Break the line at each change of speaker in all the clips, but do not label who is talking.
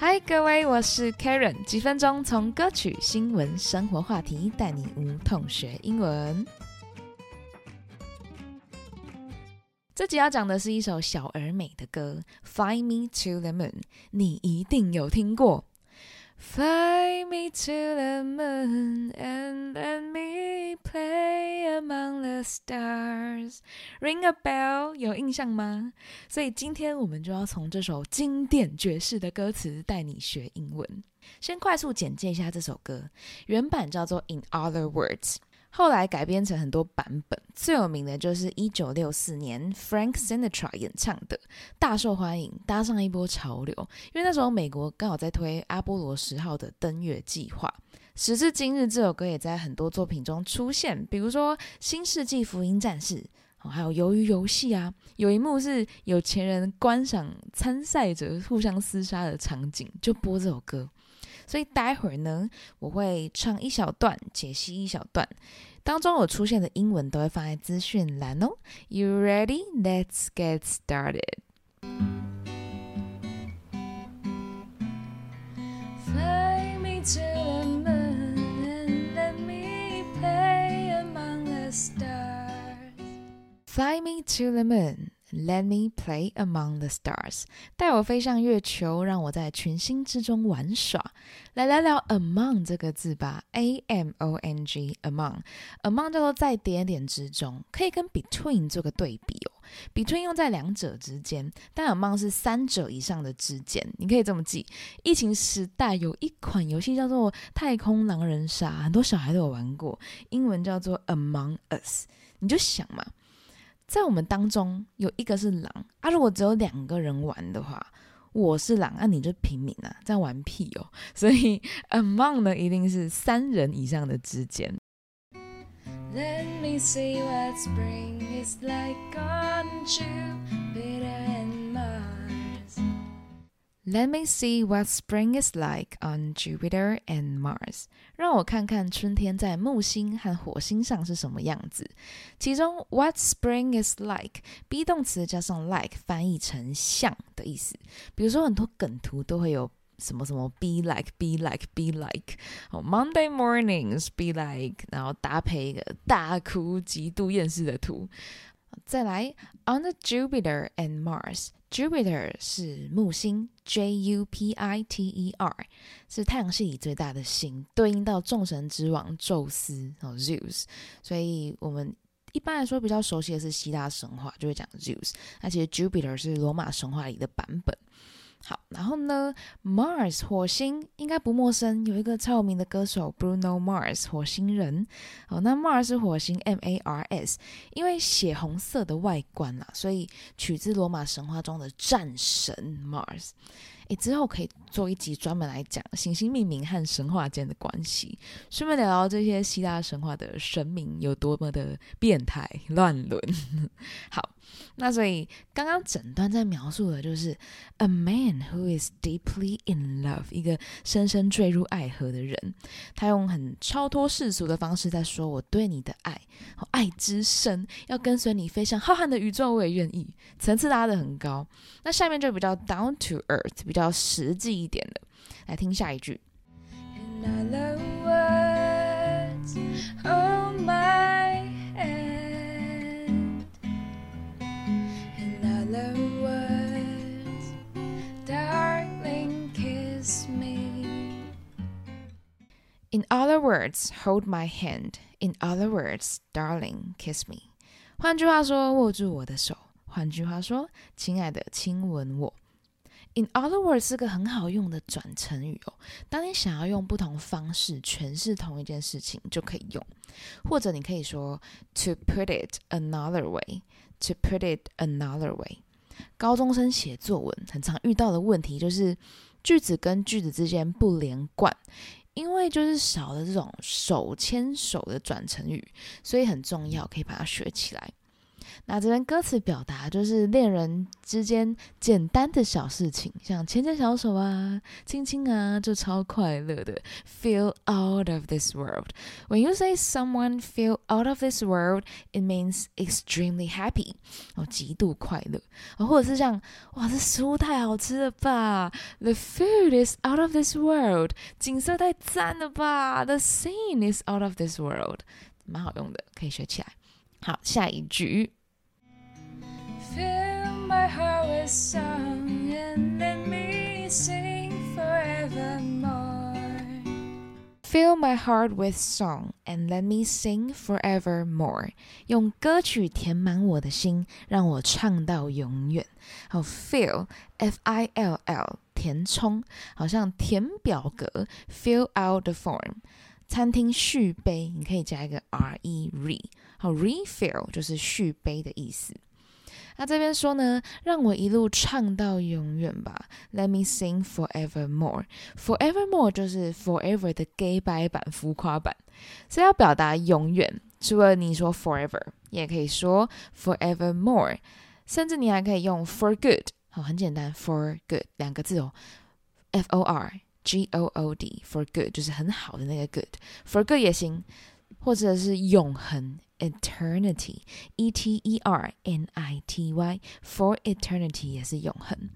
嗨各位我是 karen 几分钟从歌曲新闻生活话题带你无痛学英文。这集要讲的是一首小而美的歌 fly me to the moon 你一定有听过。Fly me to the moon and let me stars. Ring a bell，有印象吗？所以今天我们就要从这首经典爵士的歌词带你学英文。先快速简介一下这首歌，原版叫做《In Other Words》。后来改编成很多版本，最有名的就是一九六四年 Frank Sinatra 演唱的，大受欢迎，搭上一波潮流。因为那时候美国刚好在推阿波罗十号的登月计划。时至今日，这首歌也在很多作品中出现，比如说《新世纪福音战士》，还有《鱿鱼游戏》啊。有一幕是有钱人观赏参赛者互相厮杀的场景，就播这首歌。所以待会儿呢，我会唱一小段，解析一小段，当中有出现的英文都会放在资讯栏哦。You ready? Let's get started. Fly me to the moon. Let me play among the stars，带我飞向月球，让我在群星之中玩耍。来聊聊 among 这个字吧，a m o n g，among，among 叫做在点点之中，可以跟 between 做个对比哦。between 用在两者之间，但 among 是三者以上的之间。你可以这么记。疫情时代有一款游戏叫做《太空狼人杀》，很多小孩都有玩过，英文叫做 Among Us。你就想嘛。在我们当中有一个是狼啊，如果只有两个人玩的话，我是狼啊，你就平民啊，在玩屁哦。所以 among 呢，一定是三人以上的之间。Let me see what spring is like on June, Let me see what spring is like on Jupiter and Mars。让我看看春天在木星和火星上是什么样子。其中，what spring is like，be 动词加上 like，翻译成像的意思。比如说，很多梗图都会有什么什么 be like，be like，be like。哦，Monday mornings be like，然后搭配一个大哭、极度厌世的图。再来，on the Jupiter and Mars，Jupiter 是木星，J U P I T E R 是太阳系里最大的星，对应到众神之王宙斯哦，Zeus。所以我们一般来说比较熟悉的是希腊神话，就会讲 Zeus。那其实 Jupiter 是罗马神话里的版本。好，然后呢，Mars 火星应该不陌生，有一个超有名的歌手 Bruno Mars 火星人。好，那 Mars 是火星 M A R S，因为血红色的外观啦，所以取自罗马神话中的战神 Mars。诶，之后可以做一集专门来讲行星命名和神话间的关系，顺便聊聊这些希腊神话的神明有多么的变态乱伦。好。那所以刚刚整段在描述的就是 a man who is deeply in love，一个深深坠入爱河的人，他用很超脱世俗的方式在说我对你的爱，爱之深，要跟随你飞向浩瀚的宇宙，我也愿意。层次拉得很高。那下面就比较 down to earth，比较实际一点的，来听下一句。In other words, hold my hand. In other words, darling, kiss me. 换句话说，握住我的手。换句话说，亲爱的，亲吻我。 In other words 是个很好用的转成语哦。当你想要用不同方式诠释同一件事情，就可以用。或者你可以说 to put it another way. To put it another way. 高中生写作文很常遇到的问题就是句子跟句子之间不连贯。因为就是少了这种手牵手的转成语，所以很重要，可以把它学起来。那这边歌词表达就是恋人之间简单的小事情，像牵牵小手啊、亲亲啊，就超快乐的。Feel out of this world. When you say someone feel out of this world, it means extremely happy，哦，极度快乐。哦，或者是像哇，这食物太好吃了吧？The food is out of this world，景色太赞了吧？The scene is out of this world，蛮好用的，可以学起来。好，下一句。Fill my heart with song and let me sing forevermore. Fill my heart with song and let me sing forevermore. 用歌曲填满我的心，让我唱到永远。好，fill f i l l 填充，好像填表格，fill out the form。餐厅续杯，你可以加一个 r e re，好 refill 就是续杯的意思。那这边说呢，让我一路唱到永远吧。Let me sing forevermore。Forevermore 就是 forever 的 gay 白版、浮夸版，所以要表达永远，除了你说 forever，也可以说 forevermore，甚至你还可以用 for good。好，很简单，for good 两个字哦，f o r。G O O D for good 就是很好的那个 good，for good 也行，或者是永恒 eternity，E T E R N I T Y for eternity 也是永恒。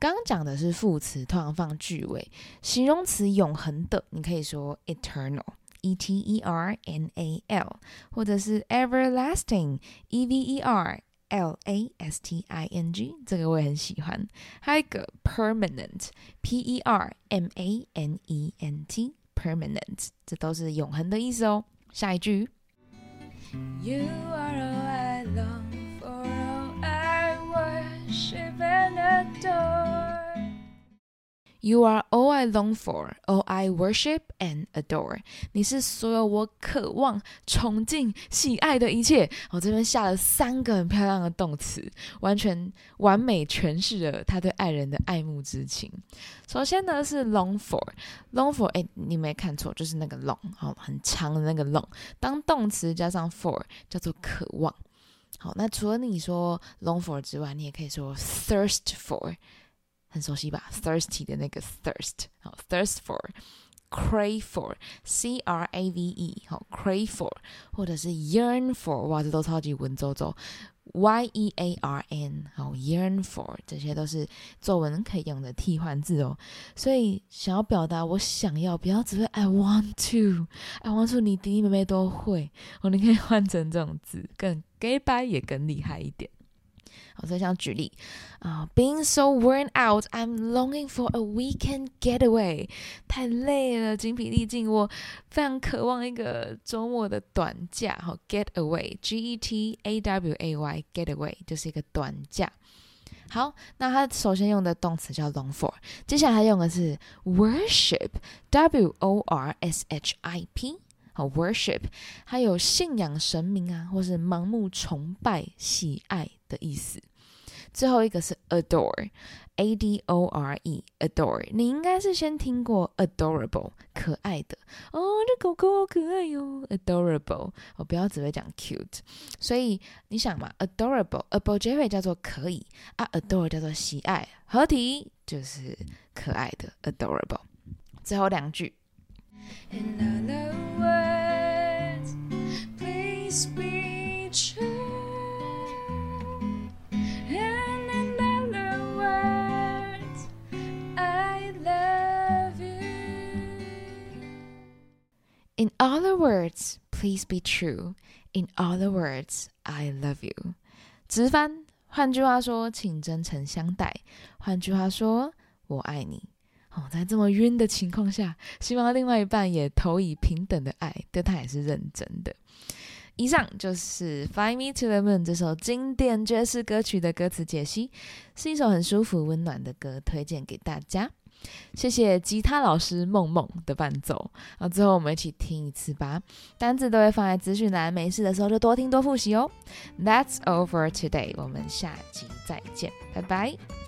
刚刚讲的是副词，通常放句尾，形容词永恒的，你可以说 eternal，E T E R N A L，或者是 everlasting，E V E R。L A S T I N G，这个我也很喜欢。还有一个 permanent，P E R M A N E N T，permanent，这都是永恒的意思哦。下一句。You are all I long You are all I long for, all I worship and adore。你是所有我渴望、崇敬、喜爱的一切。我这边下了三个很漂亮的动词，完全完美诠释了他对爱人的爱慕之情。首先呢是 long for，long for，哎，你没看错，就是那个 long，好，很长的那个 long。当动词加上 for，叫做渴望。好，那除了你说 long for 之外，你也可以说 thirst for。很熟悉吧？thirsty 的那个 thirst，好，thirst for，crave for，c r a v e，好，crave for，或者是 yearn for，哇，这都超级文绉绉，y e a r n，好，yearn for，这些都是作文可以用的替换字哦。所以想要表达我想要，不要只会 I want to，I want to，你弟弟妹妹都会，哦，你可以换成这种字，更 gay 白也更厉害一点。我再想举例啊，Being so worn out, I'm longing for a weekend getaway。太累了，精疲力尽，我非常渴望一个周末的短假。好，getaway，G E T A W A Y，getaway 就是一个短假。好，那它首先用的动词叫 long for，接下来它用的是 worship，W O R S H I P。好，worship，它有信仰神明啊，或是盲目崇拜、喜爱的意思。最后一个是 adore，a d o r e，adore。你应该是先听过 adorable，可爱的哦，这狗狗好可爱哟，adorable。我不要只会讲 cute，所以你想嘛，adorable，able 结尾叫做可以啊，adore 叫做喜爱，合体就是可爱的 adorable。最后两句。In other words, please true. In other words, I love you. 直翻，换句话说，请真诚相待。换句话说，我爱你。哦，在这么晕的情况下，希望另外一半也投以平等的爱，对他也是认真的。以上就是《Fly Me to the Moon》这首经典爵士歌曲的歌词解析，是一首很舒服、温暖的歌，推荐给大家。谢谢吉他老师梦梦的伴奏，那最后我们一起听一次吧。单字都会放在资讯栏，没事的时候就多听多复习哦。That's over today，我们下集再见，拜拜。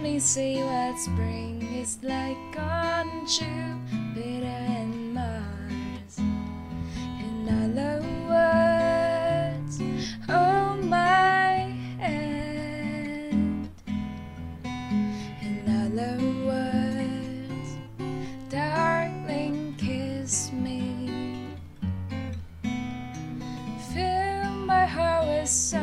Me
see what spring is like on Jupiter and Mars. In other words, hold my hand. In other words, darling, kiss me. Fill my heart with song